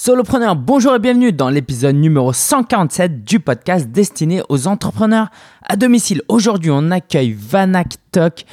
Solopreneur, bonjour et bienvenue dans l'épisode numéro 147 du podcast destiné aux entrepreneurs à domicile. Aujourd'hui, on accueille Vanak Tok.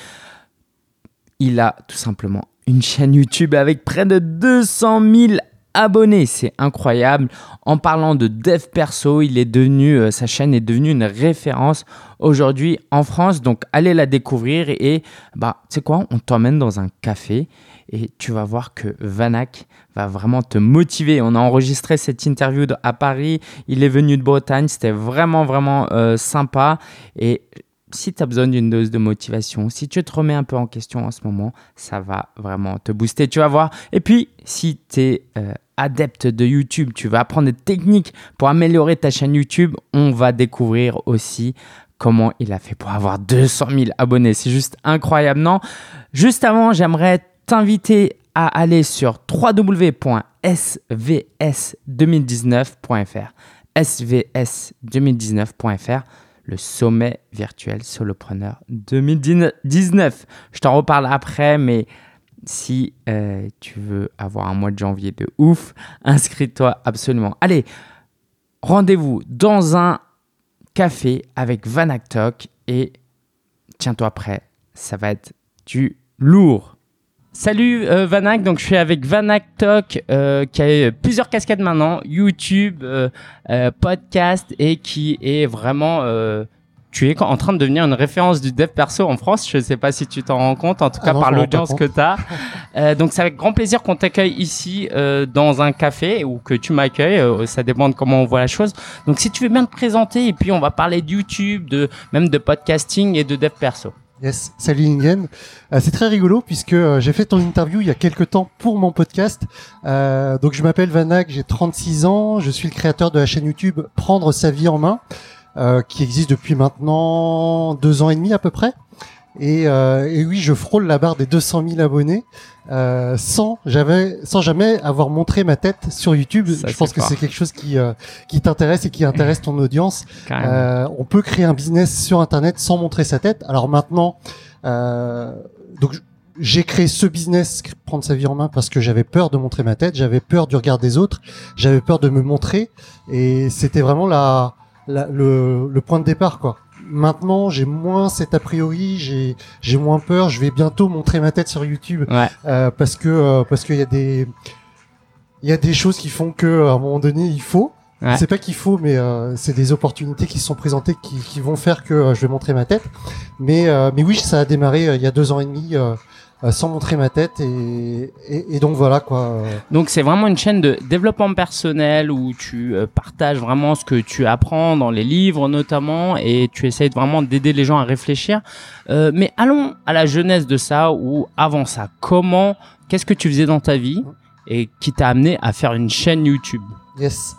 Il a tout simplement une chaîne YouTube avec près de 200 000 abonnés. C'est incroyable. En parlant de dev perso, il est devenu, euh, sa chaîne est devenue une référence aujourd'hui en France. Donc, allez la découvrir et, bah, tu sais quoi, on t'emmène dans un café et tu vas voir que Vanak va vraiment te motiver. On a enregistré cette interview à Paris, il est venu de Bretagne, c'était vraiment, vraiment euh, sympa. Et si tu as besoin d'une dose de motivation, si tu te remets un peu en question en ce moment, ça va vraiment te booster, tu vas voir. Et puis, si tu es euh, adepte de YouTube, tu vas apprendre des techniques pour améliorer ta chaîne YouTube, on va découvrir aussi comment il a fait pour avoir 200 000 abonnés. C'est juste incroyable, non? Juste avant, j'aimerais t'inviter à aller sur www.svs2019.fr. svs2019.fr, le sommet virtuel solopreneur 2019. Je t'en reparle après, mais si euh, tu veux avoir un mois de janvier de ouf, inscris-toi absolument. Allez, rendez-vous dans un café avec Vanaktok et tiens-toi prêt, ça va être du lourd. Salut euh, Vanak, donc je suis avec Vanak Talk euh, qui a plusieurs casquettes maintenant, YouTube, podcast et qui est vraiment tu es en train de devenir une référence du dev perso en France. Je ne sais pas si tu t'en rends compte, en tout cas ah par l'audience que tu as. donc c'est avec grand plaisir qu'on t'accueille ici dans un café ou que tu m'accueilles. ça dépend de comment on voit la chose. Donc si tu veux bien te présenter et puis on va parler de YouTube, de même de podcasting et de dev perso. Yes, salut Ingen. Euh, c'est très rigolo puisque euh, j'ai fait ton interview il y a quelques temps pour mon podcast. Euh, donc je m'appelle Vanak, j'ai 36 ans, je suis le créateur de la chaîne YouTube Prendre sa vie en main, qui existe depuis maintenant deux ans et demi à peu près. Et, euh, et, oui, je frôle la barre des 200 000 abonnés euh, sans, jamais, sans jamais avoir montré ma tête sur YouTube. je pense que c'est quelque chose qui, euh, qui t'intéresse et qui intéresse ton audience. Euh, on peut créer un business sur Internet sans montrer sa tête. Alors maintenant, euh, donc j'ai créé ce business, prendre sa vie en main, parce que j'avais peur de montrer ma tête, j'avais peur du regard des autres, j'avais peur de me montrer, et c'était vraiment la, la le, le point de départ, quoi maintenant j'ai moins cet a priori, j'ai j'ai moins peur. Je vais bientôt montrer ma tête sur YouTube euh, parce que euh, parce qu'il y a des il y a des choses qui font que à un moment donné il faut. C'est pas qu'il faut, mais euh, c'est des opportunités qui se sont présentées qui, qui vont faire que je vais montrer ma tête. Mais mais oui, ça a démarré il y a deux ans et demi euh, sans montrer ma tête et, et, donc voilà quoi. Donc c'est vraiment une chaîne de développement personnel où tu euh, partages vraiment ce que tu apprends dans les livres notamment et tu essayes vraiment d'aider les gens à réfléchir. Euh, mais allons à la jeunesse de ça ou avant ça. Comment, qu'est-ce que tu faisais dans ta vie et qui t'a amené à faire une chaîne YouTube? Yes.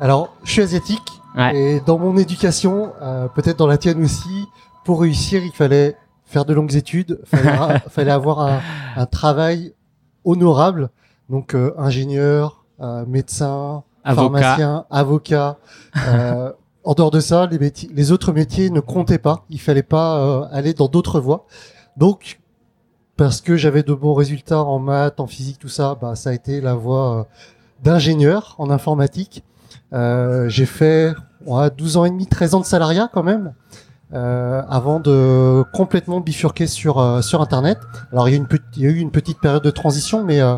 Alors je suis asiatique et dans mon éducation, euh, peut-être dans la tienne aussi, pour réussir il fallait faire de longues études, fallait, fallait avoir un, un, travail honorable, donc euh, ingénieur, euh, médecin, pharmacien, avocat. Euh, en dehors de ça, les, métiers, les autres métiers ne comptaient pas. Il fallait pas euh, aller dans d'autres voies. Donc, parce que j'avais de bons résultats en maths, en physique, tout ça, bah, ça a été la voie d'ingénieur en informatique. J'ai fait ouais, 12 ans et demi, 13 ans de salariat quand même euh, avant de complètement bifurquer sur euh, sur internet. Alors il y a eu une petite période de transition, mais euh,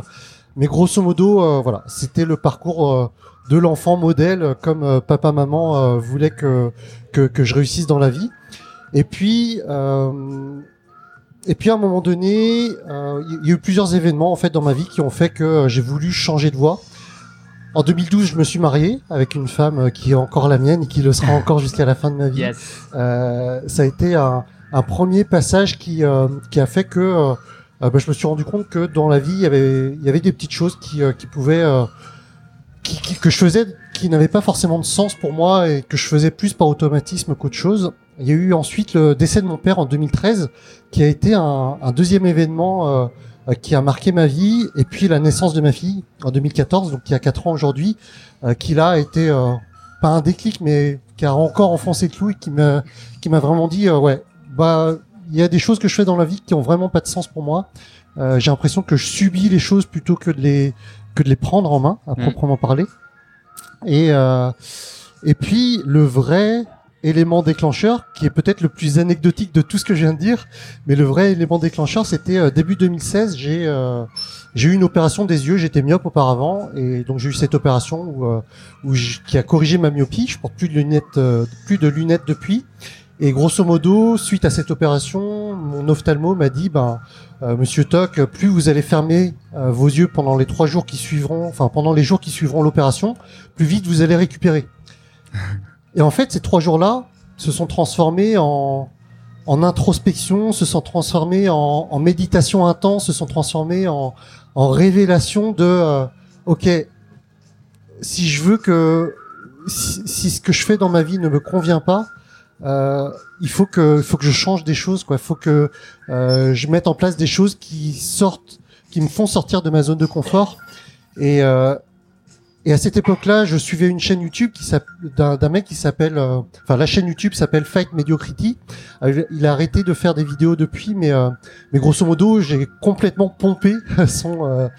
mais grosso modo euh, voilà, c'était le parcours de l'enfant modèle comme papa maman voulait que, que que je réussisse dans la vie. Et puis et puis à un moment donné, il y a eu plusieurs événements en fait dans ma vie qui ont fait que j'ai voulu changer de voie. En 2012, je me suis marié avec une femme euh, qui est encore la mienne et qui le sera encore jusqu'à la fin de ma vie. Euh, ça a été un, un premier passage qui, euh, qui a fait que euh, bah, je me suis rendu compte que dans la vie, il y avait, il y avait des petites choses qui, qui pouvaient, qui, qui, que je faisais, qui n'avaient pas forcément de sens pour moi et que je faisais plus par automatisme qu'autre chose. Il y a eu ensuite le décès de mon père en 2013, qui a été un, un deuxième événement euh, qui a marqué ma vie, et puis la naissance de ma fille en 2014, donc il y a 4 ans aujourd'hui, euh, qui là a été euh, pas un déclic, mais qui a encore enfoncé le clou et qui m'a qui m'a vraiment dit ouais bah il y a des choses que je fais dans la vie qui ont vraiment pas de sens pour moi. j'ai l'impression que je subis les choses plutôt que de les que de les prendre en main, à mm. proprement parler. Et et puis le vrai élément déclencheur, qui est peut-être le plus anecdotique de tout ce que je viens de dire, mais le vrai élément déclencheur, c'était début 2016. J'ai j'ai eu une opération des yeux, j'étais myope auparavant, et donc j'ai eu cette opération où, euh, où qui a corrigé ma myopie. Je porte plus de lunettes, euh, plus de lunettes depuis. Et grosso modo, suite à cette opération, mon ophtalmo m'a dit, ben, euh, Monsieur Toc, plus vous allez fermer vos yeux pendant les trois jours qui suivront, enfin pendant les jours qui suivront l'opération, plus vite vous allez récupérer. Et en fait, ces trois jours-là se sont transformés en, en introspection, se sont transformés en, en méditation intense, se sont transformés en, en révélation de euh, ok si je veux que si, ce que je fais dans ma vie ne me convient pas euh, il faut que faut que je change des choses quoi. Il faut que euh, je mette en place des choses qui sortent qui me font sortir de ma zone de confort. Et euh, et à cette époque-là, je suivais une chaîne YouTube qui d'un mec qui s'appelle, euh, enfin la chaîne YouTube s'appelle Fight Mediocrity. Euh, il a arrêté de faire des vidéos depuis, mais euh, mais grosso modo, j'ai complètement pompé son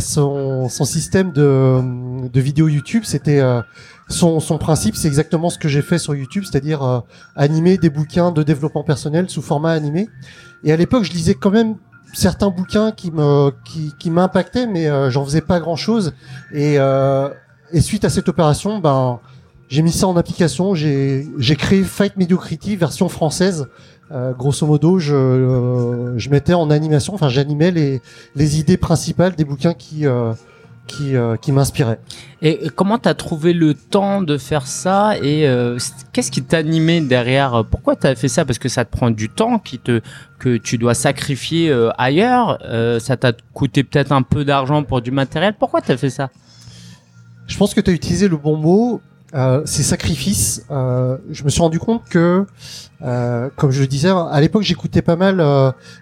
son, son système de de vidéos YouTube. C'était son, son principe, c'est exactement ce que j'ai fait sur YouTube, c'est-à-dire animer des bouquins de développement personnel sous format animé. Et à l'époque, je lisais quand même certains bouquins qui me qui, qui m'impactaient, mais euh, j'en faisais pas grand chose. Et, euh, et suite à cette opération, ben j'ai mis ça en application. J'ai j'ai créé Fight Mediocrity version française. Euh, grosso modo, je euh, je mettais en animation, enfin j'animais les les idées principales des bouquins qui qui, euh, qui m'inspirait. Et comment tu as trouvé le temps de faire ça et euh, qu'est-ce qui t'animait derrière? Pourquoi tu as fait ça? Parce que ça te prend du temps qui te, que tu dois sacrifier euh, ailleurs. ça t'a coûté peut-être un peu d'argent pour du matériel. Pourquoi tu as fait ça? Je pense que tu as utilisé le bon mot. c'est sacrifice. je me suis rendu compte que, comme je le disais, à l'époque j'écoutais pas mal,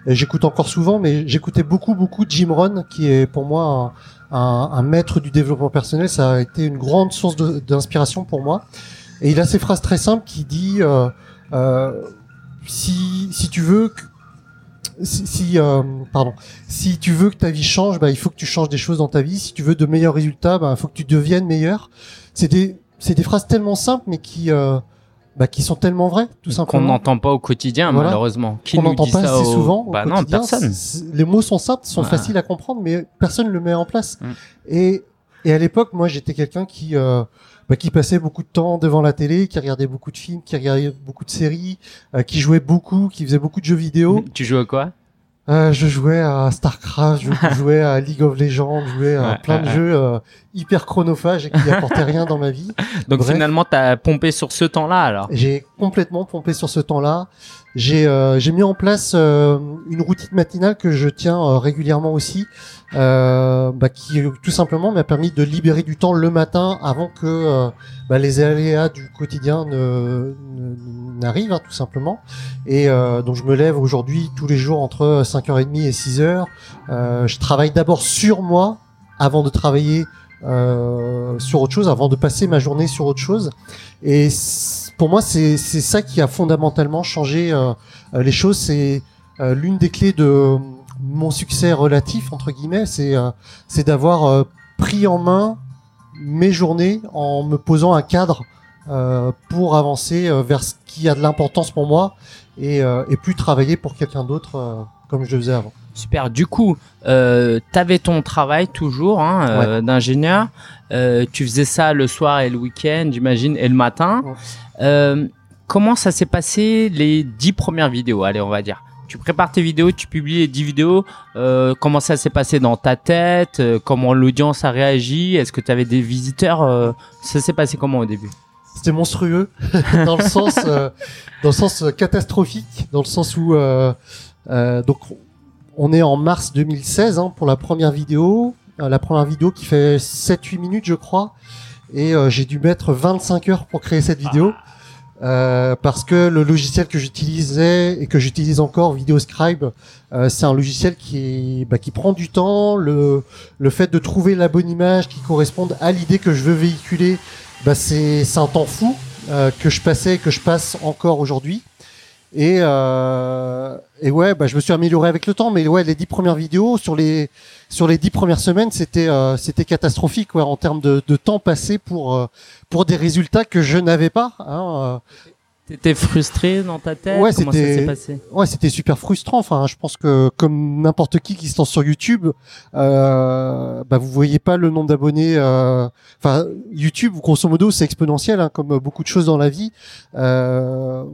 j'écoute encore souvent, mais j'écoutais beaucoup beaucoup Jim Rohn, qui est pour moi un, un, un, maître du développement personnel. Ça a été une grande source d'inspiration pour moi. Et il a ces phrases très simples qui dit euh, euh, si si tu veux que si, euh, pardon, si tu veux que ta vie change, bah, il faut que tu changes des choses dans ta vie. Si tu veux de meilleurs résultats, bah, il faut que tu deviennes meilleur. C'est des, c'est des phrases tellement simples, mais qui, euh, bah, qui sont tellement vrais, tout simplement. Qu'on n'entend pas au quotidien, malheureusement. Qui Qu'on n'entend pas assez souvent. Bah non, personne. Les mots sont simples, sont faciles à comprendre, mais personne ne le met en place. Mm. Et, et à l'époque, moi, j'étais quelqu'un qui, euh, bah, qui passait beaucoup de temps devant la télé, qui regardait beaucoup de films, qui regardait beaucoup de séries, euh, qui jouait beaucoup, qui faisait beaucoup de jeux vidéo. Tu jouais à quoi? Euh, je jouais à Starcraft, je jouais à League of Legends, je jouais à plein de jeux euh, hyper chronophages et qui n'apportaient rien dans ma vie. Donc finalement, tu as pompé sur ce temps-là alors? J'ai complètement pompé sur ce temps-là. J'ai euh, j'ai mis en place euh, une routine matinale que je tiens euh, régulièrement aussi, bah, qui tout simplement m'a permis de libérer du temps le matin avant que bah, les aléas du quotidien ne, n'arrivent hein, tout simplement. Et donc je me lève aujourd'hui tous les jours entre 5h30 et 6h. je travaille d'abord sur moi avant de travailler sur autre chose, avant de passer ma journée sur autre chose. Et pour moi, c'est ça qui a fondamentalement changé euh, euh, les choses. C'est euh, l'une des clés de mon succès relatif entre guillemets, c'est c'est d'avoir pris en main mes journées en me posant un cadre pour avancer vers ce qui a de l'importance pour moi et, et plus travailler pour quelqu'un d'autre comme je le faisais avant. Super. Du coup, euh, tu avais ton travail toujours hein, euh, d'ingénieur. Euh, tu faisais ça le soir et le week-end, j'imagine, et le matin. Euh, comment ça s'est passé les dix premières vidéos Allez, on va dire? Tu prépares tes vidéos, tu publies les dix vidéos. Euh, comment ça s'est passé dans ta tête? Comment l'audience a réagi? Est-ce que tu avais des visiteurs? Ça s'est passé comment au début? C'était monstrueux dans le sens, dans le sens catastrophique, dans le sens où donc on est en mars 2016 hein, pour la première vidéo. Euh, la première vidéo qui fait 7-8 minutes, je crois. Et euh, j'ai dû mettre 25 heures pour créer cette vidéo. Euh, parce que le logiciel que j'utilisais et que j'utilise encore, VideoScribe, euh, c'est un logiciel qui, bah, qui prend du temps. Le, le fait de trouver la bonne image qui corresponde à l'idée que je veux véhiculer, bah, c'est un temps fou que je passais et que je passe encore aujourd'hui. Et, euh, et ouais, bah, je me suis amélioré avec le temps, mais ouais, les dix premières vidéos sur les sur les dix premières semaines, c'était euh, c'était catastrophique ouais, en termes de, de temps passé pour euh, pour des résultats que je n'avais pas. Hein, euh. T'étais frustré dans ta tête? Ouais, Comment ça s'est passé? Ouais, c'était super frustrant. Enfin, je pense que comme n'importe qui qui se lance sur YouTube, euh, bah vous voyez pas le nombre d'abonnés. Euh, enfin, YouTube, grosso modo, c'est exponentiel, hein, comme beaucoup de choses dans la vie. Euh,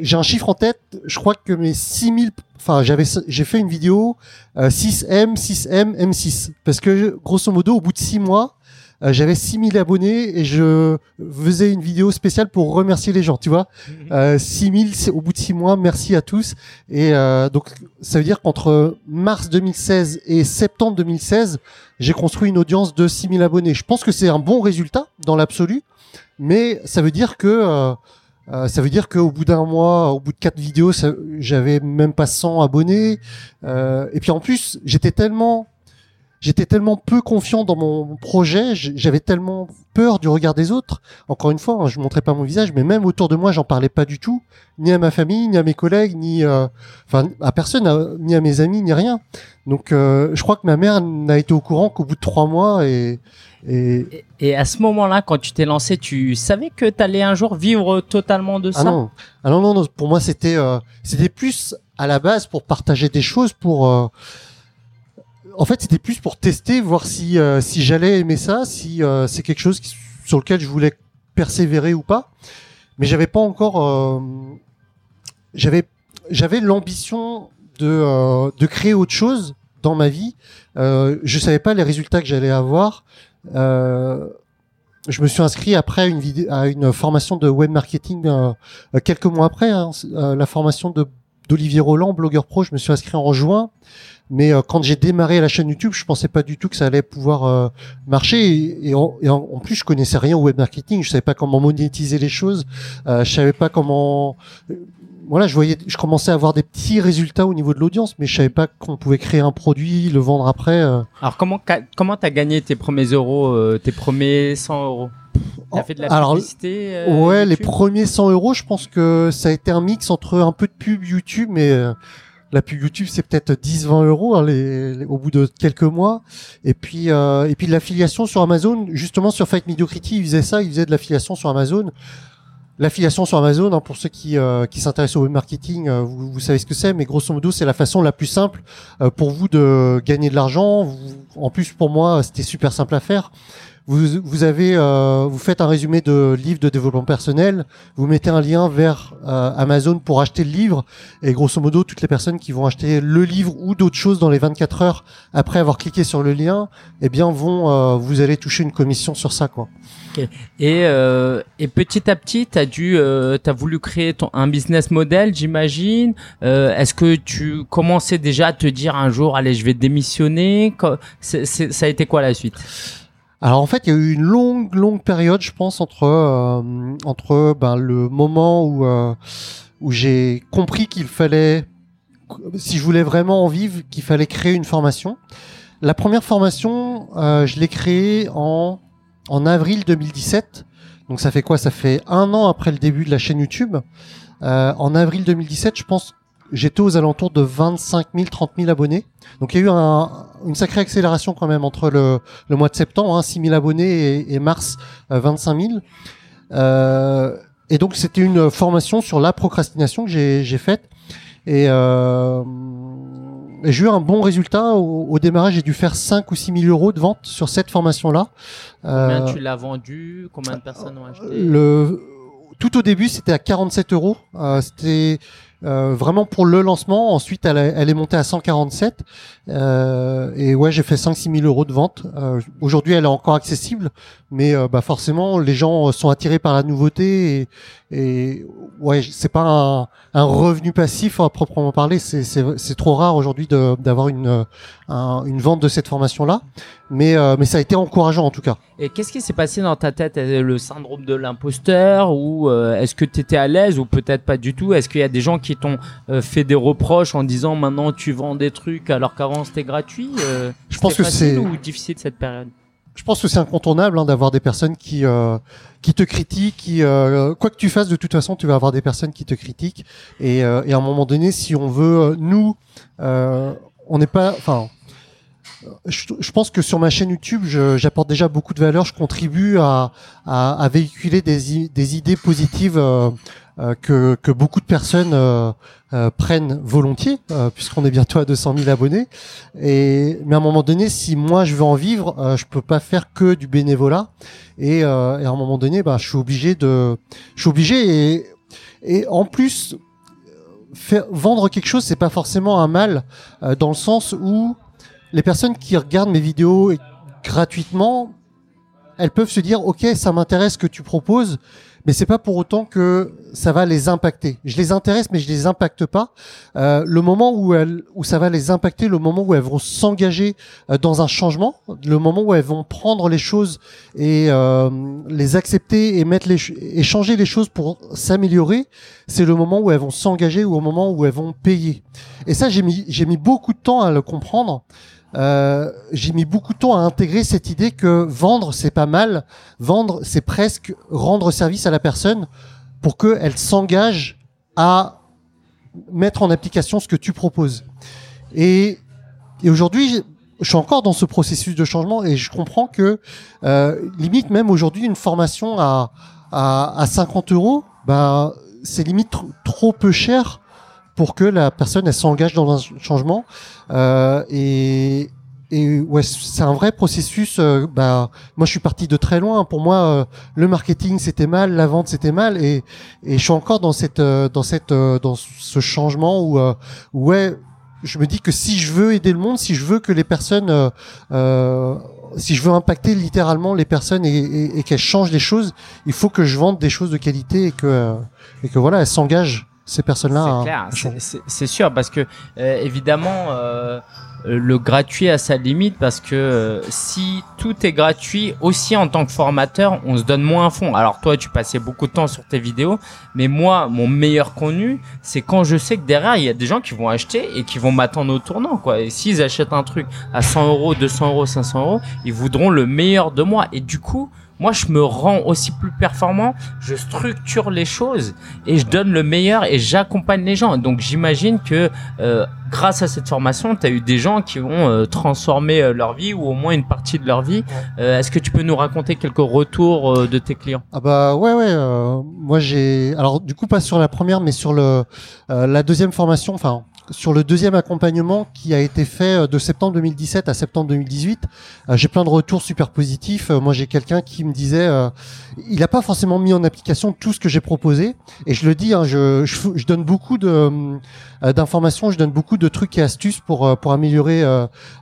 j'ai un chiffre en tête. Je crois que mes 6000 enfin j'avais j'ai fait une vidéo 6M 6M M6 parce que grosso modo au bout de 6 mois euh, j'avais 6000 abonnés et je faisais une vidéo spéciale pour remercier les gens, tu vois. Mhm. Euh, 6000 au bout de 6 mois, merci à tous. Et euh, donc ça veut dire qu'entre mars 2016 et septembre 2016, j'ai construit une audience de 6000 abonnés. Je pense que c'est un bon résultat dans l'absolu, mais ça veut dire que euh, ça veut dire qu'au bout d'un mois, au bout de quatre vidéos, j'avais même pas 100 abonnés. Euh, et puis en plus, j'étais tellement j'étais tellement peu confiant dans mon projet, j'avais tellement peur du regard des autres. Encore une fois, hein, je montrais pas mon visage, mais même autour de moi, j'en parlais pas du tout, ni à ma famille, ni à mes collègues, ni euh, enfin à personne, ni à mes amis, ni rien. Donc, euh, je crois que ma mère n'a été au courant qu'au bout de trois mois et et, et à ce moment-là, quand tu t'es lancé, tu savais que tu allais un jour vivre totalement de ah ça non. Ah non, non, non, pour moi, c'était euh, c'était plus à la base pour partager des choses, pour en fait, c'était plus pour tester, voir si euh, si j'allais aimer ça, si euh, c'est quelque chose sur lequel je voulais persévérer ou pas. Mais j'avais pas encore, euh, j'avais j'avais l'ambition de de créer autre chose dans ma vie. je savais pas les résultats que j'allais avoir. Je me suis inscrit après une vidéo, à une formation de web marketing quelques mois après hein, la formation de d'Olivier Roland, blogueur pro. Je me suis inscrit en juin. Mais euh, quand j'ai démarré la chaîne YouTube, je pensais pas du tout que ça allait pouvoir euh, marcher. Et, en, plus, je connaissais rien au web marketing. Je savais pas comment monétiser les choses. Euh, je savais pas comment. Voilà, je voyais, je commençais à avoir des petits résultats au niveau de l'audience, mais je savais pas qu'on pouvait créer un produit, le vendre après. Alors comment comment t'as gagné tes premiers euros, tes premiers 100 euros? T'as fait de la Alors, publicité Ouais, les premiers 100 euros, je pense que ça a été un mix entre un peu de pub YouTube, mais la pub YouTube c'est peut-être 10-20 euros hein, les, au bout de quelques mois. Et puis euh, et puis l'affiliation sur Amazon justement sur Fight Mediocrity ils faisaient ça ils faisaient de l'affiliation sur Amazon l'affiliation sur Amazon hein, pour ceux qui euh, qui s'intéressent au web marketing euh, vous, savez ce que c'est mais grosso modo c'est la façon la plus simple euh, pour vous de gagner de l'argent. En plus pour moi c'était super simple à faire. Vous, faites un résumé de livre de développement personnel, vous mettez un lien vers Amazon pour acheter le livre, et grosso modo, toutes les personnes qui vont acheter le livre ou d'autres choses dans les 24 heures après avoir cliqué sur le lien, eh bien, vous allez toucher une commission sur ça, quoi. Et, et petit à petit, tu as as voulu créer ton, un business model, j'imagine. Est-ce que tu commençais déjà à te dire un jour, allez, je vais démissionner? Ça a été quoi la suite? Alors en fait, il y a eu une longue, longue période, je pense, entre euh, entre ben, le moment où euh, où j'ai compris qu'il fallait, si je voulais vraiment en vivre, qu'il fallait créer une formation. La première formation, euh, je l'ai créée en en avril 2017. Donc ça fait quoi? Ça fait un an après le début de la chaîne YouTube. en avril 2017, je pense j'étais aux alentours de 25 000, 30 000 abonnés. Donc il y a eu un, une sacrée accélération quand même entre le, le mois de septembre, hein, 6 000 abonnés, et, et mars, 25 000. Euh, et donc c'était une formation sur la procrastination que j'ai faite. Et, euh, j'ai eu un bon résultat. Au, au démarrage, j'ai dû faire 5 ou 6 000 euros de vente sur cette formation-là. Combien euh, tu l'as vendu? Combien de personnes ont acheté? le, Tout au début, c'était à 47 euros. Euh, c'était euh, vraiment pour le lancement. Ensuite, elle, elle est montée à 147. Euh, et ouais, j'ai fait 5-6 000 euros de vente. Euh, Aujourd'hui, elle est encore accessible, mais euh, bah forcément, les gens sont attirés par la nouveauté. Et, et ouais, c'est pas un, un, revenu passif à proprement parler. C'est trop rare aujourd'hui d'avoir une, une vente de cette formation-là. Mais, euh, mais ça a été encourageant en tout cas. Et qu'est-ce qui s'est passé dans ta tête? Le syndrome de l'imposteur Ou est-ce que tu étais à l'aise ou peut-être pas du tout? Est-ce qu'il y a des gens t'ont fait des reproches en disant maintenant tu vends des trucs alors qu'avant c'était gratuit Je pense que c'est ou difficile cette période? Je pense que c'est incontournable hein, d'avoir des personnes qui euh, qui te critiquent, qui euh, quoi que tu fasses, de toute façon, tu vas avoir des personnes qui te critiquent. Et, euh, et à un moment donné, si on veut, nous, on n'est pas, enfin. Je, je, pense que sur ma chaîne YouTube, j'apporte déjà beaucoup de valeur. Je contribue à, à, à véhiculer des, des idées positives euh, que, que, beaucoup de personnes euh, euh, prennent volontiers, puisqu'on est bientôt à 200 000 abonnés. Et mais à un moment donné, si moi je veux en vivre, je peux pas faire que du bénévolat. Et, et à un moment donné, bah, je suis obligé de, je suis obligé et, et en plus faire vendre quelque chose, c'est pas forcément un mal dans le sens où les personnes qui regardent mes vidéos gratuitement, elles peuvent se dire ok ça m'intéresse ce que tu proposes mais c'est pas pour autant que ça va les impacter. Je les intéresse, mais je les impacte pas. Euh, le moment où où ça va les impacter, le moment où elles vont s'engager euh, dans un changement, le moment où elles vont prendre les choses et euh, les accepter et mettre les et changer les choses pour s'améliorer, c'est le moment où elles vont s'engager ou au moment où elles vont payer. Et ça, j'ai mis j'ai mis beaucoup de temps à le comprendre. Euh, j'ai mis beaucoup de temps à intégrer cette idée que vendre c'est pas mal, vendre c'est presque rendre service à la personne pour qu'elle s'engage à mettre en application ce que tu proposes. Et, et aujourd'hui, je suis encore dans ce processus de changement et je comprends que euh, limite même aujourd'hui une formation à, à, à 50 euros, bah, c'est limite trop peu cher pour que la personne elle s'engage dans un changement euh, et et ouais, c'est un vrai processus. Euh, bah, moi, je suis parti de très loin. Pour moi, euh, le marketing c'était mal, la vente c'était mal, et, et je suis encore dans cette, euh, dans cette, dans ce changement où, ouais, je me dis que si je veux aider le monde, si je veux que les personnes, si je veux impacter littéralement les personnes et, et, et qu'elles changent les choses, il faut que je vende des choses de qualité et que, et que voilà, elles s'engagent ces personnes-là. C'est clair, c'est sûr, parce que évidemment, euh, le gratuit a sa limite, parce que euh, si tout est gratuit, aussi en tant que formateur, on se donne moins à fond. Alors toi, tu passais beaucoup de temps sur tes vidéos, mais moi, mon meilleur contenu, c'est quand je sais que derrière, il y a des gens qui vont acheter et qui vont m'attendre au tournant, quoi. Et s'ils achètent un truc à 100 euros, 200 euros, 500 euros, ils voudront le meilleur de moi. Et du coup, moi je me rends aussi plus performant, je structure les choses et je donne le meilleur et j'accompagne les gens. Donc j'imagine que euh, grâce à cette formation, tu as eu des gens qui ont euh, transformé euh, leur vie ou au moins une partie de leur vie. Est-ce que tu peux nous raconter quelques retours de tes clients? Ah bah ouais ouais, moi j'ai alors du coup pas sur la première mais sur le la deuxième formation, enfin sur le deuxième accompagnement qui a été fait euh, de septembre 2017 à septembre 2018, euh, j'ai plein de retours super positifs. Euh, moi, j'ai quelqu'un qui me disait, il n'a pas forcément mis en application tout ce que j'ai proposé. Et je le dis, hein, je, donne beaucoup d'informations, je donne beaucoup de trucs et astuces pour pour améliorer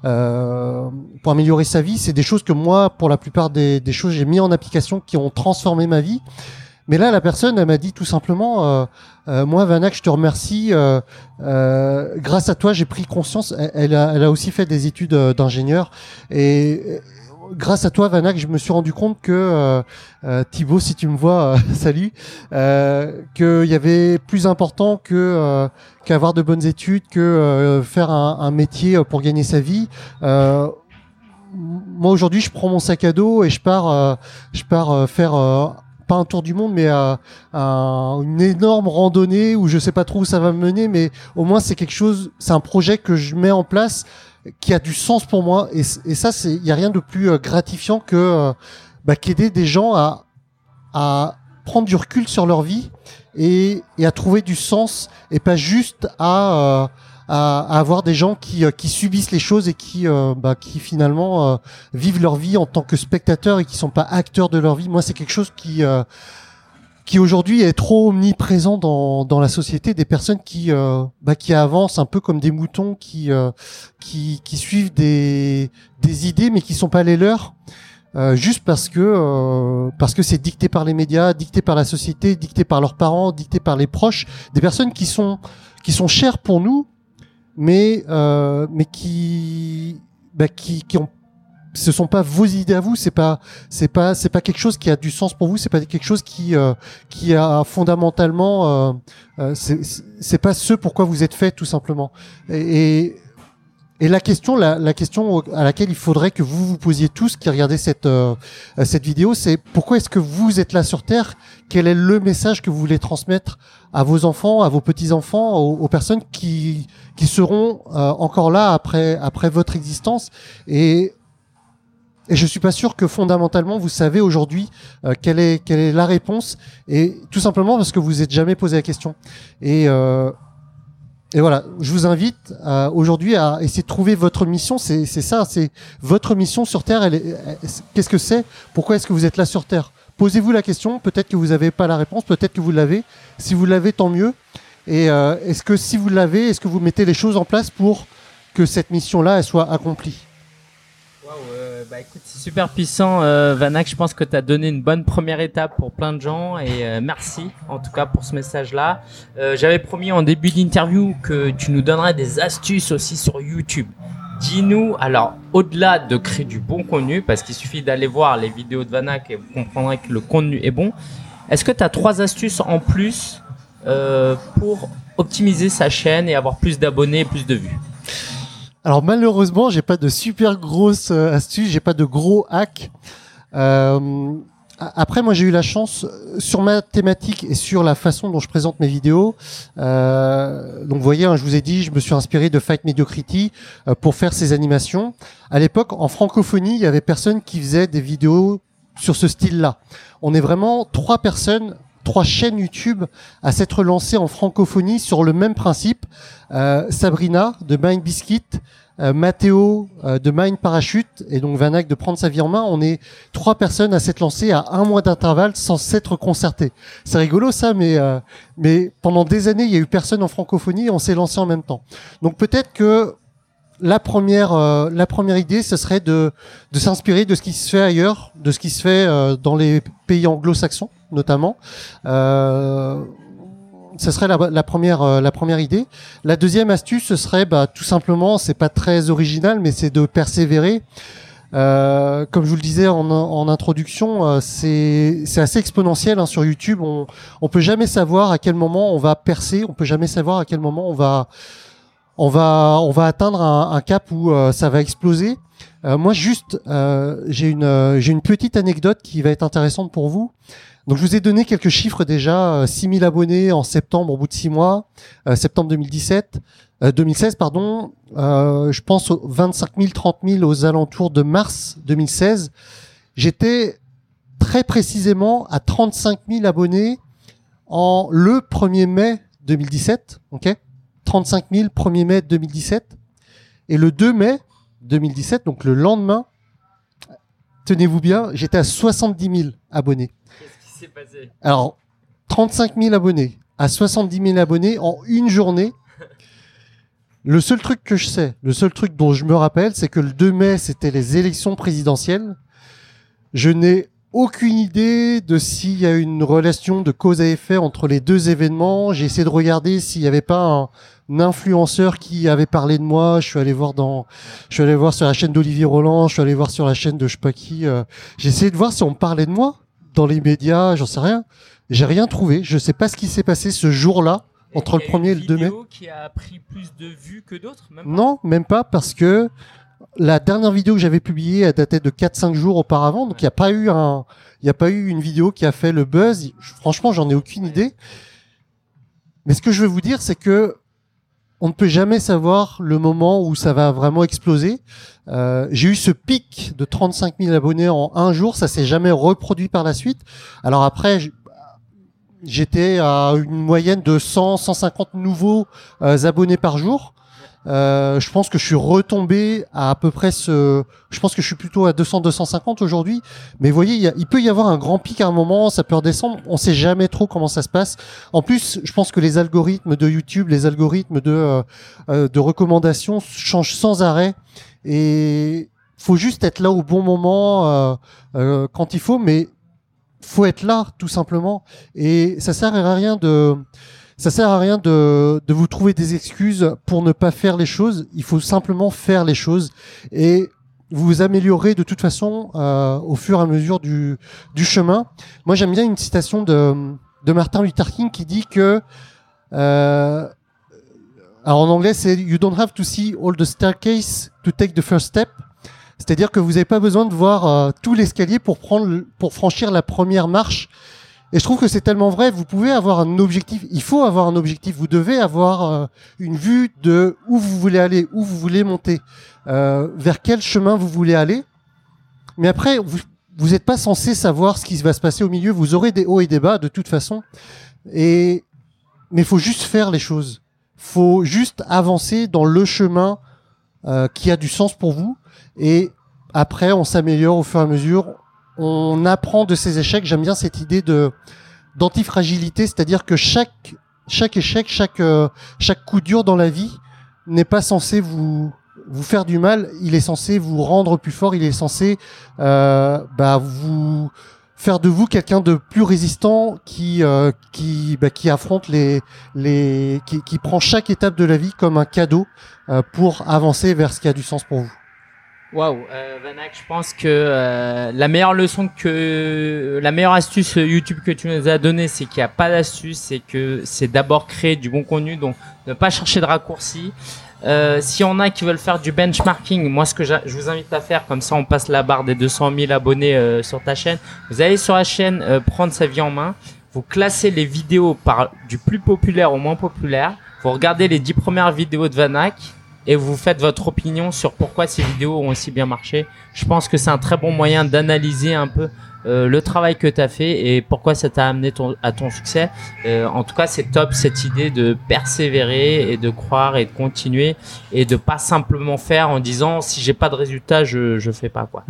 pour améliorer sa vie. C'est des choses que moi, pour la plupart des, des choses, j'ai mis en application qui ont transformé ma vie. Mais là, la personne, elle m'a dit tout simplement, euh, euh, moi, Vanak, je te remercie. Euh, grâce à toi, j'ai pris conscience. Elle, a, elle, a, aussi fait des études d'ingénieur et grâce à toi, Vanak, je me suis rendu compte que Thibaut, si tu me vois, salut, qu'il y avait plus important que qu'avoir de bonnes études, que faire un, un, métier pour gagner sa vie moi aujourd'hui je prends mon sac à dos et je pars je pars faire pas un tour du monde, mais à, une énorme randonnée où je sais pas trop où ça va me mener, mais au moins c'est quelque chose, c'est un projet que je mets en place qui a du sens pour moi. Et, ça, c'est, il y a rien de plus euh, gratifiant que euh, bah, qu'aider des gens à, prendre du recul sur leur vie et, et à trouver du sens et pas juste à euh, à, avoir des gens qui, euh, qui subissent les choses et qui, euh, bah, qui finalement euh, vivent leur vie en tant que spectateurs et qui sont pas acteurs de leur vie. Moi, c'est quelque chose qui qui aujourd'hui est trop omniprésent dans, dans la société, des personnes qui bah, qui avancent un peu comme des moutons, qui qui, qui suivent des des idées mais qui sont pas les leurs. juste parce que parce que c'est dicté par les médias, dicté par la société, dicté par leurs parents, dicté par les proches, des personnes qui sont qui sont chères pour nous, mais euh, mais qui bah, qui qui ont ce sont pas vos idées à vous, c'est pas c'est pas c'est pas quelque chose qui a du sens pour vous, c'est pas quelque chose qui euh, qui a fondamentalement euh, euh c'est pas ce pourquoi vous êtes fait tout simplement. Et la question, la, question à laquelle il faudrait que vous vous posiez tous qui regardez cette euh, cette vidéo, c'est pourquoi est-ce que vous êtes là sur Terre? Quel est le message que vous voulez transmettre à vos enfants, à vos petits enfants, aux, personnes qui qui seront euh, encore là après après votre existence? Et et je suis pas sûr que fondamentalement vous savez aujourd'hui euh, quelle est quelle est la réponse. Et tout simplement parce que vous êtes jamais posé la question. Et et voilà, je vous invite euh, aujourd'hui à essayer de trouver votre mission. C'est ça, c'est votre mission sur Terre. Qu'est-ce que c'est? Pourquoi est-ce que vous êtes là sur Terre? Posez-vous la question. Peut-être que vous n'avez pas la réponse. Peut-être que vous l'avez. Si vous l'avez, tant mieux. Et euh, est-ce que si vous l'avez, est-ce que vous mettez les choses en place pour que cette mission-là soit accomplie? Bah c'est super puissant, euh, Vanak. Je pense que tu as donné une bonne première étape pour plein de gens et euh, merci en tout cas pour ce message-là. Euh, J'avais promis en début d'interview que tu nous donnerais des astuces aussi sur YouTube. Dis-nous, alors au-delà de créer du bon contenu, parce qu'il suffit d'aller voir les vidéos de Vanak et vous comprendrez que le contenu est bon, est-ce que tu as trois astuces en plus pour optimiser sa chaîne et avoir plus d'abonnés et plus de vues? Alors malheureusement, j'ai pas de super grosses euh, astuces, j'ai pas de gros hacks. Euh, après, moi, j'ai eu la chance euh, sur ma thématique et sur la façon dont je présente mes vidéos. Euh, donc, vous voyez, hein, je vous ai dit, je me suis inspiré de Fight Mediocrity pour faire ces animations. À l'époque, en francophonie, il y avait personne qui faisait des vidéos sur ce style-là. On est vraiment trois personnes trois chaînes YouTube à s'être lancées en francophonie sur le même principe. Euh, Sabrina de Mind Biscuit, euh, Mathéo euh, de Mind Parachute et donc Vanak de Prendre sa vie en main. On est trois personnes à s'être lancées à un mois d'intervalle sans s'être concertés. C'est rigolo ça, mais mais pendant des années il y a eu personne en francophonie et on s'est lancé en même temps. Donc peut-être que la première, la première idée, ce serait de, de s'inspirer de ce qui se fait ailleurs, de ce qui se fait dans les pays anglo-saxons notamment. Euh, ce serait la, première euh, la première idée. La deuxième astuce, ce serait bah, tout simplement, c'est pas très original, mais c'est de persévérer. Euh, comme je vous le disais en, en introduction, euh, c'est assez exponentiel hein, sur YouTube. On on peut jamais savoir à quel moment on va percer. On peut jamais savoir à quel moment on va on va on va atteindre un, cap où ça va exploser. moi, juste, j'ai une j'ai une petite anecdote qui va être intéressante pour vous. Donc je vous ai donné quelques chiffres déjà, 6000 euh, abonnés en septembre au bout de 6 mois, euh, septembre 2017, 2016 euh, pardon, je pense 25 000, 30 000 aux alentours de mars 2016. J'étais très précisément à 35 000 abonnés en le 1er mai 2017, ok? 35 000 1er mai 2017 et le 2 mai 2017, donc le lendemain, tenez-vous bien, j'étais à 70 000 abonnés. Alors, 35 000 abonnés à 70 000 abonnés en une journée. Le seul truc que je sais, le seul truc dont je me rappelle, c'est que le 2 mai, c'était les élections présidentielles. Je n'ai aucune idée de s'il y a une relation de cause à effet entre les deux événements. J'ai essayé de regarder s'il n'y avait pas un, influenceur qui avait parlé de moi. Je suis allé voir dans, je suis allé voir sur la chaîne d'Olivier Roland, je suis allé voir sur la chaîne de je sais pas qui. Euh, j'ai essayé de voir si on parlait de moi dans les médias, j'en sais rien. J'ai rien trouvé. Je sais pas ce qui s'est passé ce jour-là entre le 1er et le 2 mai. qui a pris plus de vues que d'autres Non, même pas parce que la dernière vidéo que j'avais publiée a daté de 4-5 jours auparavant, donc il n'y a pas eu un, une vidéo qui a fait le buzz. Franchement, j'en ai aucune idée. Mais ce que je veux vous dire, c'est que on ne peut jamais savoir le moment où ça va vraiment exploser. Euh, j'ai eu ce pic de 35 000 abonnés en un jour, ça s'est jamais reproduit par la suite. Alors après, j'étais à une moyenne de 100, 150 nouveaux euh, abonnés par jour. Euh, je pense que je suis retombé à à peu près ce. Je pense que je suis plutôt à 200-250 aujourd'hui. Mais vous voyez, il, peut y avoir un grand pic à un moment, ça peut redescendre. On sait jamais trop comment ça se passe. En plus, je pense que les algorithmes de YouTube, les algorithmes de euh, euh, de recommandations changent sans arrêt. Et faut juste être là au bon moment quand il faut. Mais faut être là tout simplement. Et ça sert à rien de ça sert à rien de, de vous trouver des excuses pour ne pas faire les choses. Il faut simplement faire les choses et vous vous améliorez de toute façon euh, au fur et à mesure du, du chemin. Moi, j'aime bien une citation de, de Martin Luther King qui dit que euh, alors en anglais, c'est You don't have to see all the staircase to take the first step. C'est-à-dire que vous n'avez pas besoin de voir euh, tout l'escalier pour prendre, pour franchir la première marche. Et je trouve que c'est tellement vrai. Vous pouvez avoir un objectif. Il faut avoir un objectif. Vous devez avoir euh, une vue de où vous voulez aller, où vous voulez monter, euh, vers quel chemin vous voulez aller. Mais après, vous n'êtes pas censé savoir ce qui va se passer au milieu. Vous aurez des hauts et des bas de toute façon. Et mais il faut juste faire les choses. Faut juste avancer dans le chemin euh, qui a du sens pour vous. Et après, on s'améliore au fur et à mesure. On apprend de ses échecs. J'aime bien cette idée de d'antifragilité, c'est-à-dire que chaque chaque échec, chaque euh, chaque coup dur dans la vie n'est pas censé vous vous faire du mal. Il est censé vous rendre plus fort. Il est censé euh, bah, vous faire de vous quelqu'un de plus résistant qui euh, qui bah, qui affronte les les qui, qui prend chaque étape de la vie comme un cadeau pour avancer vers ce qui a du sens pour vous. Waouh, euh, Vanak, je pense que euh, la meilleure leçon que la meilleure astuce YouTube que tu nous as donnée, c'est qu'il n'y a pas d'astuce, c'est que c'est d'abord créer du bon contenu, donc ne pas chercher de raccourcis. Euh, si on a qui veulent faire du benchmarking, moi ce que je vous invite à faire, comme ça on passe la barre des 200 000 abonnés euh, sur ta chaîne. Vous allez sur la chaîne euh, prendre sa vie en main. Vous classez les vidéos par du plus populaire au moins populaire. Vous regardez les 10 premières vidéos de Vanak et vous faites votre opinion sur pourquoi ces vidéos ont aussi bien marché. Je pense que c'est un très bon moyen d'analyser un peu euh, le travail que tu as fait et pourquoi ça t'a amené à ton succès. Euh, en tout cas, c'est top cette idée de persévérer et de croire et de continuer et de pas simplement faire en disant si j'ai pas de résultat, je je fais pas quoi.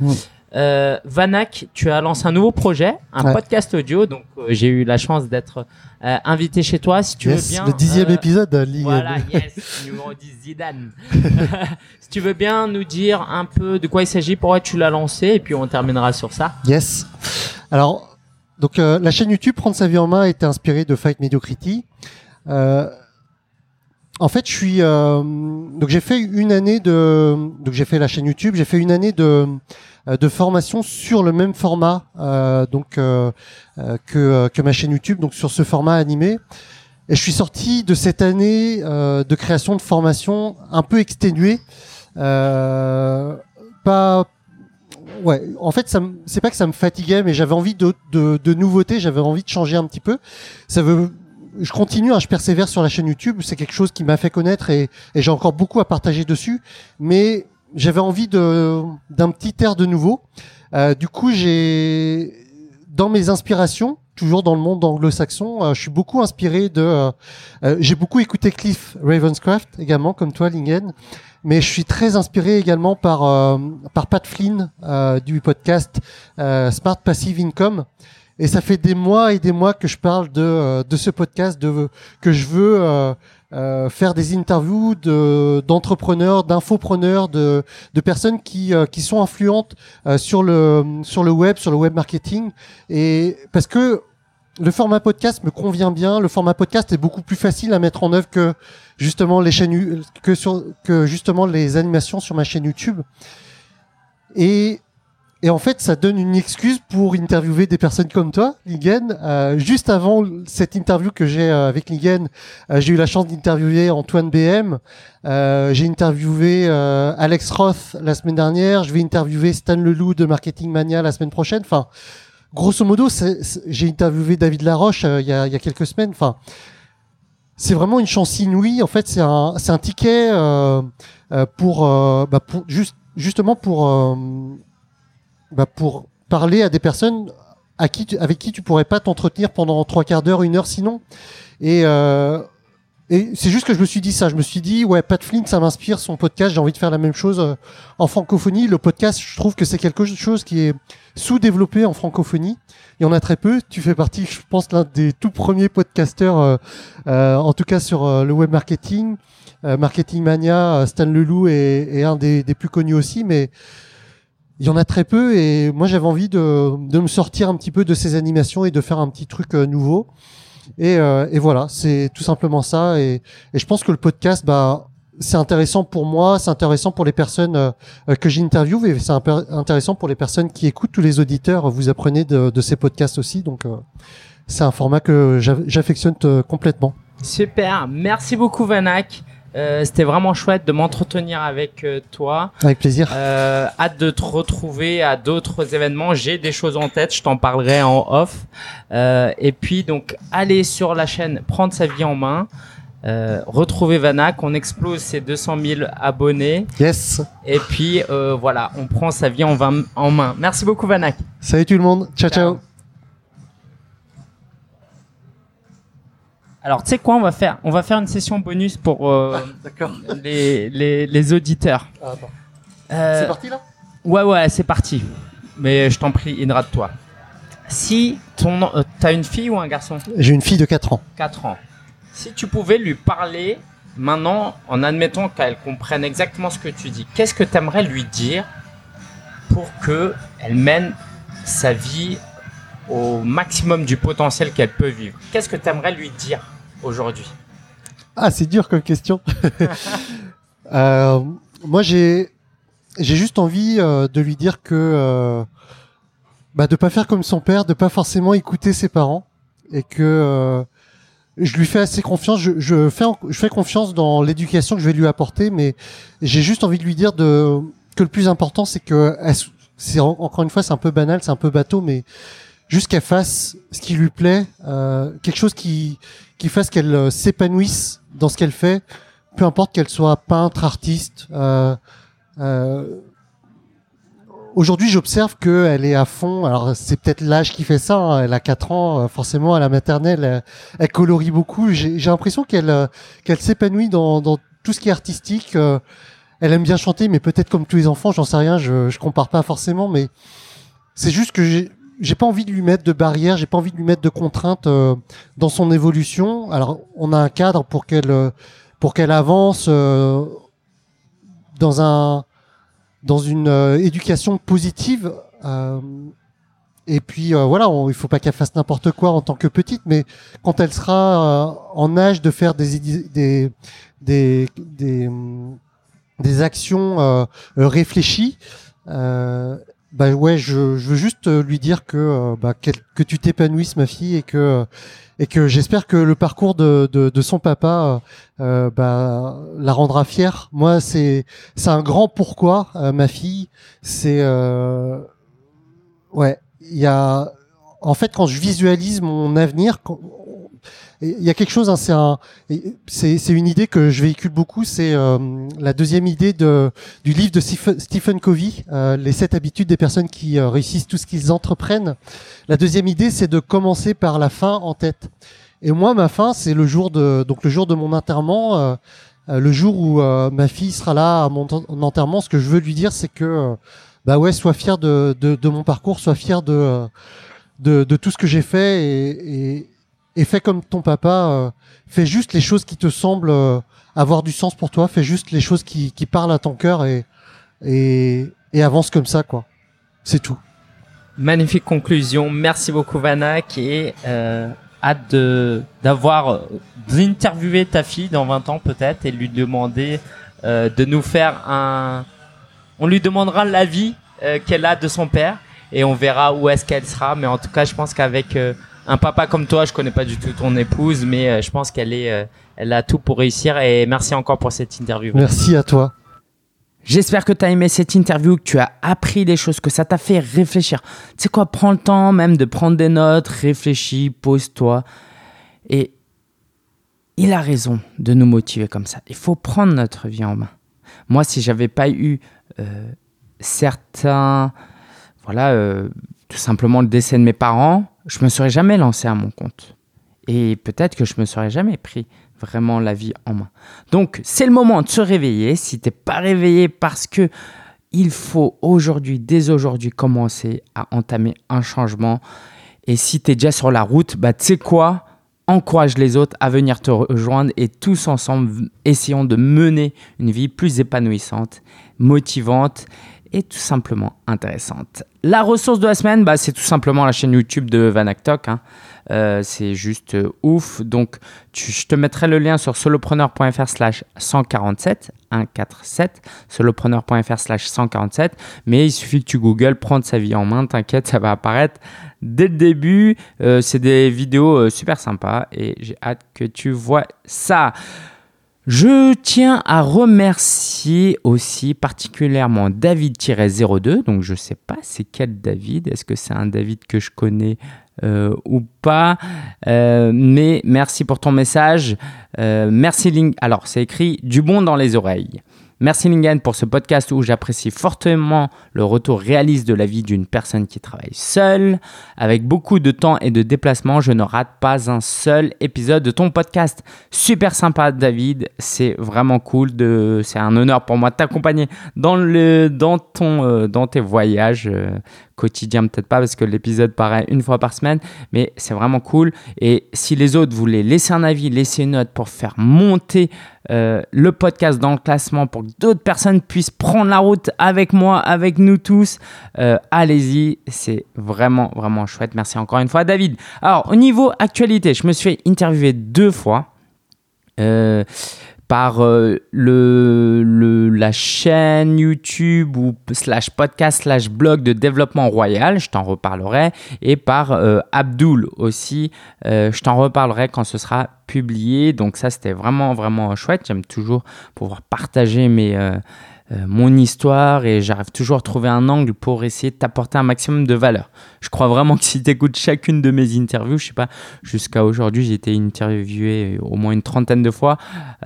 Euh, Vanak, tu as lancé un nouveau projet, un podcast audio. Donc, euh, j'ai eu la chance d'être euh, invité chez toi. Si tu veux bien. Le dixième épisode de Ligue Voilà, yes, numéro 10, Zidane. si tu veux bien nous dire un peu de quoi il s'agit, pourquoi tu l'as lancé, et puis on terminera sur ça. Yes. Alors, donc la chaîne YouTube Prendre sa vie en main a été inspirée de Fight Mediocrity. En fait, je suis donc j'ai fait une année de donc j'ai fait la chaîne YouTube, j'ai fait une année de euh, de formation sur le même format euh, donc euh, que, que ma chaîne YouTube, donc sur ce format animé. Et je suis sorti de cette année de création de formation un peu exténué, pas ouais, en fait, ça c'est pas que ça me fatiguait, mais j'avais envie de, de, de nouveautés, j'avais envie de changer un petit peu. Ça veut, je continue, hein, je persévère sur la chaîne YouTube, c'est quelque chose qui m'a fait connaître et, et j'ai encore beaucoup à partager dessus. Mais j'avais envie de d'un petit air de nouveau. Euh, du coup, j'ai dans mes inspirations, toujours dans le monde anglo-saxon, euh, je suis beaucoup inspiré de. Euh, euh, j'ai beaucoup écouté Cliff Ravenscraft également, comme toi, Lingen. Mais je suis très inspiré également par par Pat Flynn du podcast Smart Passive Income. Et ça fait des mois et des mois que je parle de de ce podcast, de que je veux euh, faire des interviews de d'entrepreneurs, d'infopreneurs, de, de personnes qui, euh, qui sont influentes euh, sur le sur le web, sur le web marketing, et parce que le format podcast me convient bien. Le format podcast est beaucoup plus facile à mettre en œuvre que justement les chaînes que sur que justement les animations sur ma chaîne YouTube. Et et en fait, ça donne une excuse pour interviewer des personnes comme toi, Ligen. Euh, juste avant cette interview que j'ai euh, avec Ligen, euh, j'ai eu la chance d'interviewer Antoine BM. J'ai interviewé Alex Roth la semaine dernière. Je vais interviewer Stan Leloup de Marketing Mania la semaine prochaine. Enfin, grosso modo, j'ai interviewé David Laroche il y a, quelques semaines. Enfin, c'est vraiment une chance inouïe. En fait, c'est un, c'est un ticket pour, bah, pour juste, justement pour bah, pour parler à des personnes à qui tu, avec qui tu pourrais pas t'entretenir pendant trois quarts d'heure, une heure sinon. Et, euh, et c'est juste que je me suis dit ça. Je me suis dit, ouais, Pat Flynn, ça m'inspire son podcast. J'ai envie de faire la même chose euh, en francophonie. Le podcast, je trouve que c'est quelque chose qui est sous-développé en francophonie. Il y en a très peu. Tu fais partie, je pense, l'un des tout premiers podcasteurs, euh, euh en tout cas sur euh, le web marketing. marketing Mania, Stan Leloup est, est un des, des, plus connus aussi, mais il y en a très peu et moi j'avais envie de, de, me sortir un petit peu de ces animations et de faire un petit truc euh, nouveau. Et, euh, et voilà, c'est tout simplement ça. Et, et, je pense que le podcast, bah, c'est intéressant pour moi, c'est intéressant pour les personnes euh, que j'interviewe et c'est intéressant pour les personnes qui écoutent, tous les auditeurs. Vous apprenez de, de ces podcasts aussi, donc c'est un format que j'affectionne complètement. Super, merci beaucoup Vanak. Euh, c'était vraiment chouette de m'entretenir avec euh, toi. Avec plaisir. Euh, hâte de te retrouver à d'autres événements. J'ai des choses en tête, je t'en parlerai en off. et puis donc, aller sur la chaîne Prendre sa vie en main. retrouver Vanak, on explose ses 200 000 abonnés. Yes. Et puis voilà, on prend sa vie en, en main. Merci beaucoup Vanak. Salut tout le monde. ciao. ciao. Alors, tu sais quoi, on va faire On va faire une session bonus pour euh, ah, les, les, les, auditeurs. Ah, euh, c'est parti là? Ouais, ouais, c'est parti. Mais je t'en prie, hydrate-toi. Si ton, euh, t'as une fille ou un garçon? J'ai une fille de 4 ans. 4 ans. Si tu pouvais lui parler maintenant, en admettant qu'elle comprenne exactement ce que tu dis, qu'est-ce que tu aimerais lui dire pour que elle mène sa vie au maximum du potentiel qu'elle peut vivre? Qu'est-ce que tu aimerais lui dire? Aujourd'hui Ah, c'est dur comme question. Euh, moi, j'ai j'ai juste envie euh, de lui dire que euh, bah, de pas faire comme son père, de pas forcément écouter ses parents, et que je lui fais assez confiance. Je, je fais je fais confiance dans l'éducation que je vais lui apporter, mais j'ai juste envie de lui dire de que le plus important, c'est que c'est encore une fois, c'est un peu banal, c'est un peu bateau, mais juste qu'elle fasse ce qui lui plaît, euh, quelque chose qui qui fasse qu'elle euh, s'épanouisse dans ce qu'elle fait, peu importe qu'elle soit peintre, artiste. Euh, euh, Aujourd'hui, j'observe qu'elle est à fond. Alors, c'est peut-être l'âge qui fait ça. Hein. Elle a 4 ans, forcément, à la maternelle, elle, colorie beaucoup. J'ai l'impression qu'elle qu'elle s'épanouit dans, dans tout ce qui est artistique. elle aime bien chanter, mais peut-être comme tous les enfants, j'en sais rien. Je, je compare pas forcément, mais c'est juste que j'ai pas envie de lui mettre de barrières, j'ai pas envie de lui mettre de contraintes euh, dans son évolution. Alors, on a un cadre pour qu'elle euh, pour qu'elle avance euh, dans un dans une éducation positive. et puis voilà, il faut pas qu'elle fasse n'importe quoi en tant que petite, mais quand elle sera en âge de faire des des des des, des actions réfléchies. Euh, bah ouais, je, je, veux juste euh, lui dire que euh, bah, que tu t'épanouisses ma fille et que euh, et que j'espère que le parcours de, de, de son papa euh, bah, la rendra fière. Moi, c'est c'est un grand pourquoi ma fille. C'est ouais, il y a en fait quand je visualise mon avenir, il y a quelque chose, hein, c'est un, c'est une idée que je véhicule beaucoup. C'est euh, la deuxième idée du livre de Stephen Covey, euh, les sept habitudes des personnes qui euh, réussissent tout ce qu'ils entreprennent. La deuxième idée, c'est de commencer par la fin en tête. Et moi, ma fin, c'est le jour de, mon enterrement, le jour où ma fille sera là à mon enterrement. Ce que je veux lui dire, c'est que, bah ouais, sois fier de, mon parcours, sois fier de, tout ce que j'ai fait et et fais comme ton papa, euh, fais juste les choses qui te semblent euh, avoir du sens pour toi, fais juste les choses qui, qui parlent à ton cœur et, et, et avance comme ça, quoi. C'est tout. Magnifique conclusion. Merci beaucoup, Vanak. Et euh, hâte d'avoir euh, d'interviewer ta fille dans 20 ans peut-être et lui demander euh, de nous faire un. On lui demandera l'avis euh, qu'elle a de son père et on verra où est-ce qu'elle sera. Mais en tout cas, je pense qu'avec un papa comme toi, je connais pas du tout ton épouse, mais euh, je pense qu'elle est, euh, elle a tout pour réussir. Et merci encore pour cette interview. Merci à toi. J'espère que tu as aimé cette interview, que tu as appris des choses, que ça t'a fait réfléchir. Tu sais quoi, prends le temps même de prendre des notes, réfléchis, pose-toi. Et il a raison de nous motiver comme ça. Il faut prendre notre vie en main. Moi, si j'avais pas eu euh, certains, voilà, tout simplement le décès de mes parents, je me serais jamais lancé à mon compte. Et peut-être que je me serais jamais pris vraiment la vie en main. Donc, c'est le moment de se réveiller. Si t'es pas réveillé parce que il faut aujourd'hui, dès aujourd'hui, commencer à entamer un changement. Et si tu es déjà sur la route, bah, tu sais quoi? Encourage les autres à venir te rejoindre et tous ensemble, essayons de mener une vie plus épanouissante, motivante et tout simplement intéressante. La ressource de la semaine, bah, c'est tout simplement la chaîne YouTube de Vanactok. Hein. Euh, c'est juste euh, ouf. Donc, je te mettrai le lien sur solopreneur.fr slash 147, 147, solopreneur.fr slash 147. Mais il suffit que tu googles prendre sa vie en main, t'inquiète, ça va apparaître dès le début. Euh, c'est des vidéos super sympas et j'ai hâte que tu vois ça. Je tiens à remercier aussi particulièrement David-02. Donc je ne sais pas c'est quel David. Est-ce que c'est un David que je connais euh, ou pas? Euh, Mais merci pour ton message. Euh, merci Link. Alors c'est écrit du bon dans les oreilles. Merci Lingen pour ce podcast où j'apprécie fortement le retour réaliste de la vie d'une personne qui travaille seule. Avec beaucoup de temps et de déplacement, je ne rate pas un seul épisode de ton podcast. Super sympa David, c'est vraiment cool. De... C'est un honneur pour moi de t'accompagner dans. Euh, tes voyages euh, quotidiens. Peut-être pas parce que l'épisode paraît une fois par semaine, mais c'est vraiment cool. Et si les autres voulaient laisser un avis, laisser une note pour faire monter euh, le podcast dans le classement pour que d'autres personnes puissent prendre la route avec moi, avec nous tous. Euh, allez-y, c'est vraiment, vraiment chouette. Merci encore une fois, David. Alors, au niveau actualité, je me suis fait interviewer deux fois. Euh, par euh, le, la chaîne YouTube ou slash podcast slash blog de développement royal, je t'en reparlerai, et par euh, Abdul aussi, euh, je t'en reparlerai quand ce sera publié. Donc ça, c'était vraiment, vraiment chouette. J'aime toujours pouvoir partager mes mon histoire et j'arrive toujours à trouver un angle pour essayer de t'apporter un maximum de valeur. Je crois vraiment que si tu écoutes chacune de mes interviews, je sais pas, jusqu'à aujourd'hui, j'ai été interviewé au moins une trentaine de fois.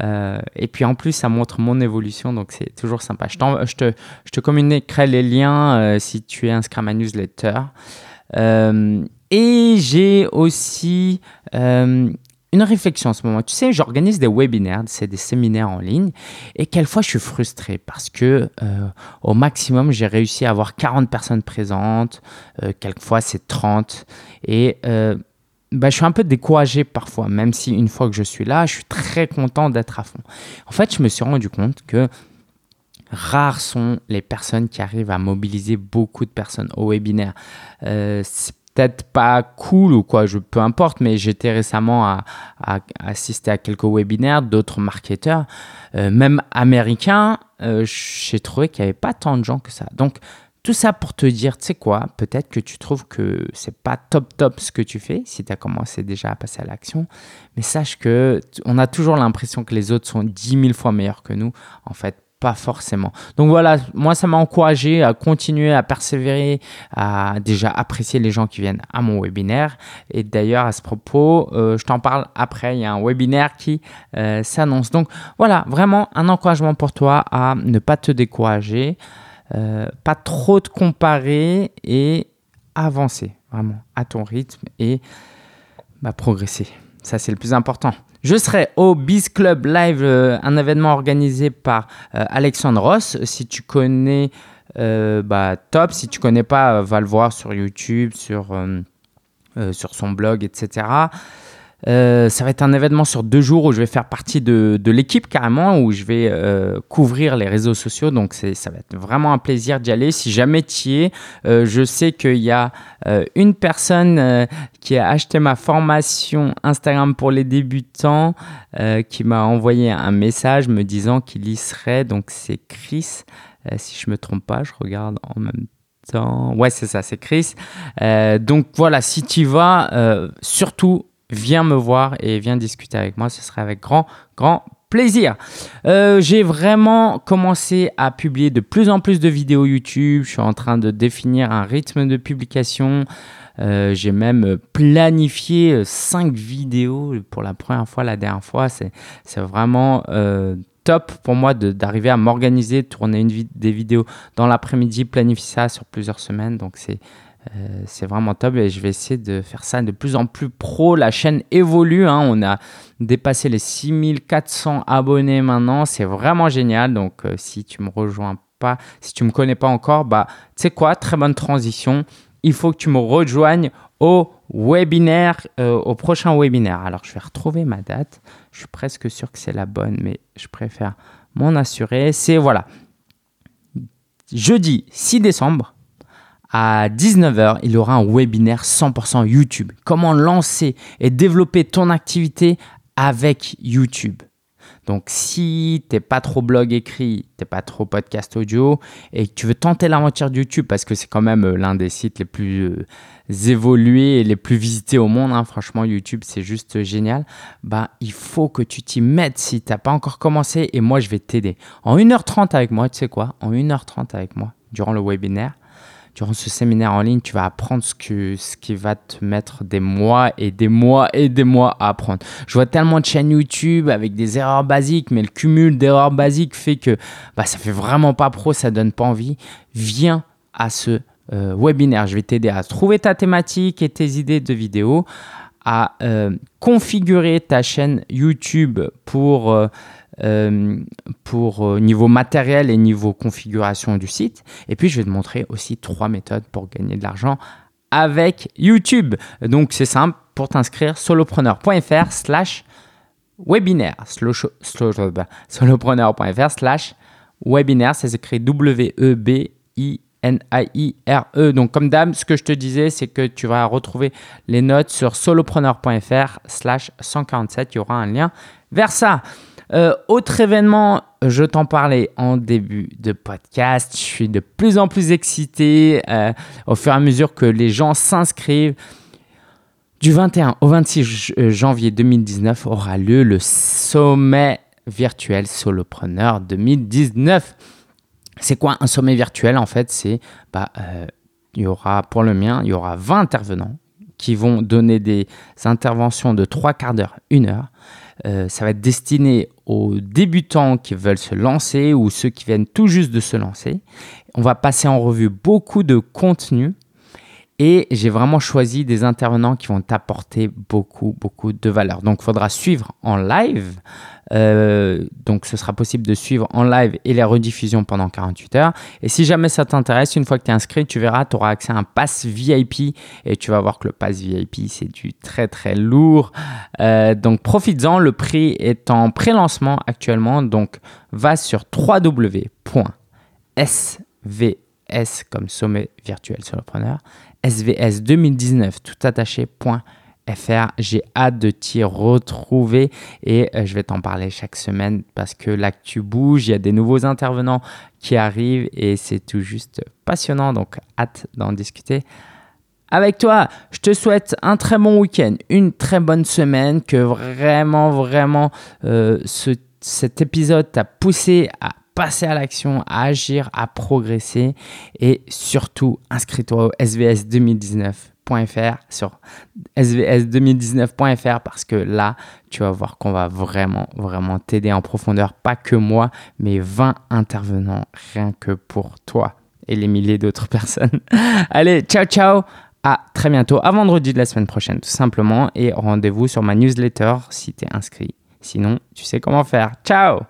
Euh, et puis en plus, ça montre mon évolution, donc c'est toujours sympa. Je, je, te, je te communiquerai les liens euh, si tu es inscrit à ma newsletter. et j'ai aussi une réflexion en ce moment. Tu sais, j'organise des webinaires, c'est des séminaires en ligne, et quelquefois je suis frustré parce que euh, au maximum j'ai réussi à avoir 40 personnes présentes, euh, quelquefois c'est 30, et euh, bah, je suis un peu découragé parfois, même si une fois que je suis là, je suis très content d'être à fond. En fait, je me suis rendu compte que rares sont les personnes qui arrivent à mobiliser beaucoup de personnes au webinaire. Peut-être pas cool ou quoi, je, peu importe, mais j'étais récemment à, assister à quelques webinaires d'autres marketeurs, euh, même américains, euh, j'ai trouvé qu'il n'y avait pas tant de gens que ça. Donc, tout ça pour te dire, tu sais quoi, peut-être que tu trouves que c'est pas top top ce que tu fais, si tu as commencé déjà à passer à l'action, mais sache que on a toujours l'impression que les autres sont 10 000 fois meilleurs que nous. En fait, pas forcément. Donc voilà, moi ça m'a encouragé à continuer à persévérer, à déjà apprécier les gens qui viennent à mon webinaire. Et d'ailleurs à ce propos, euh, je t'en parle après, il y a un webinaire qui euh, s'annonce. Donc voilà, vraiment un encouragement pour toi à ne pas te décourager, euh, pas trop te comparer et avancer vraiment à ton rythme et bah, progresser. Ça c'est le plus important. Je serai au Biz Club Live, euh, un événement organisé par euh, Alexandre Ross. Si tu connais, euh, bah, top. Si tu connais pas, va le voir sur YouTube, sur, sur son blog, etc. Euh, ça va être un événement sur deux jours où je vais faire partie de, de l'équipe carrément, où je vais euh, couvrir les réseaux sociaux. Donc ça va être vraiment un plaisir d'y aller. Si jamais tu y es, euh, je sais qu'il y a une personne qui a acheté ma formation Instagram pour les débutants, qui m'a envoyé un message me disant qu'il y serait. Donc c'est Chris. si je me trompe pas, je regarde en même temps. Ouais, c'est ça, c'est Chris. donc voilà, si tu vas, surtout viens me voir et viens discuter avec moi. Ce serait avec grand, grand plaisir. Euh, j'ai vraiment commencé à publier de plus en plus de vidéos YouTube. Je suis en train de définir un rythme de publication. Euh, j'ai même planifié 5 vidéos pour la première fois, la dernière fois. C'est vraiment euh, top pour moi d'arriver à m'organiser, tourner une des vidéos dans l'après-midi, planifier ça sur plusieurs semaines. Donc c'est euh, c'est vraiment top et je vais essayer de faire ça de plus en plus pro. La chaîne évolue, hein. on a dépassé les 6400 abonnés maintenant, c'est vraiment génial. Donc euh, si tu me rejoins pas, si tu me connais pas encore, bah tu sais quoi, très bonne transition. Il faut que tu me rejoignes au webinaire, euh, au prochain webinaire. Alors je vais retrouver ma date. Je suis presque sûr que c'est la bonne, mais je préfère m'en assurer. C'est voilà, jeudi 6 décembre à 19h, il y aura un webinaire 100% YouTube. Comment lancer et développer ton activité avec YouTube. Donc si t'es pas trop blog écrit, t'es pas trop podcast audio et que tu veux tenter l'aventure de YouTube parce que c'est quand même euh, l'un des sites les plus euh, évolués et les plus visités au monde, hein, franchement YouTube c'est juste génial, bah il faut que tu t'y mettes si t'as pas encore commencé et moi je vais t'aider. En 1h30 avec moi, tu sais quoi? En 1h30 avec moi, durant le webinaire, durant ce séminaire en ligne, tu vas apprendre ce, que, ce qui va te mettre des mois et des mois et des mois à apprendre. Je vois tellement de chaînes YouTube avec des erreurs basiques, mais le cumul d'erreurs basiques fait que bah, ça fait vraiment pas pro, ça donne pas envie. Viens à ce euh, webinaire. Je vais t'aider à trouver ta thématique et tes idées de vidéos, à euh, configurer ta chaîne YouTube pour... Euh, pour euh, niveau matériel et niveau configuration du site. Et puis, je vais te montrer aussi trois méthodes pour gagner de l'argent avec YouTube. Donc, c'est simple, pour t'inscrire, solopreneur.fr slash webinaire. Solopreneur.fr slash webinaire, ça s'écrit W-E-B-I. N-A-I-R-E. Donc, comme d'hab, ce que je te disais, c'est que tu vas retrouver les notes sur solopreneur.fr slash 147. Il y aura un lien vers ça. Euh, autre événement, je t'en parlais en début de podcast. Je suis de plus en plus excité euh, au fur et à mesure que les gens s'inscrivent. Du 21 au 26 euh, janvier 2019 aura lieu le sommet virtuel Solopreneur 2019. C'est quoi un sommet virtuel En fait, c'est bah, il y aura pour le mien, il y aura 20 intervenants qui vont donner des interventions de 3 quarts d'heure, 1 heure. Ça va être destiné aux débutants qui veulent se lancer ou ceux qui viennent tout juste de se lancer. On va passer en revue beaucoup de contenu et j'ai vraiment choisi des intervenants qui vont t'apporter beaucoup, beaucoup de valeur. Donc, il faudra suivre en live. Euh, donc, ce sera possible de suivre en live et les rediffusions pendant 48 heures. Et si jamais ça t'intéresse, une fois que tu es inscrit, tu verras, tu auras accès à un pass VIP. Et tu vas voir que le pass VIP, c'est du très, très lourd. Euh, donc, profites-en. Le prix est en pré-lancement actuellement. Donc, va sur www.svs comme sommet virtuel solopreneur svs2019 tout attaché.fr. J'ai hâte de t'y retrouver et euh, je vais t'en parler chaque semaine parce que l'actu bouge, il y a des nouveaux intervenants qui arrivent et c'est tout juste passionnant. Donc hâte d'en discuter avec toi. Je te souhaite un très bon week-end, une très bonne semaine, que vraiment, vraiment euh, cet épisode t'a poussé à passer à l'action, à agir, à progresser et surtout inscris-toi au svs2019.fr sur svs2019.fr parce que là, tu vas voir qu'on va vraiment, vraiment t'aider en profondeur, pas que moi, mais 20 intervenants rien que pour toi et les milliers d'autres personnes. Allez, ciao, ciao à très bientôt, à vendredi de la semaine prochaine tout simplement et rendez-vous sur ma newsletter si tu es inscrit. Sinon, tu sais comment faire. Ciao